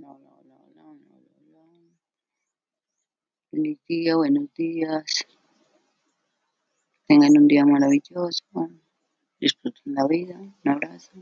No, no. Feliz día, buenos días. Tengan un día maravilloso. Disfruten la vida. Un abrazo.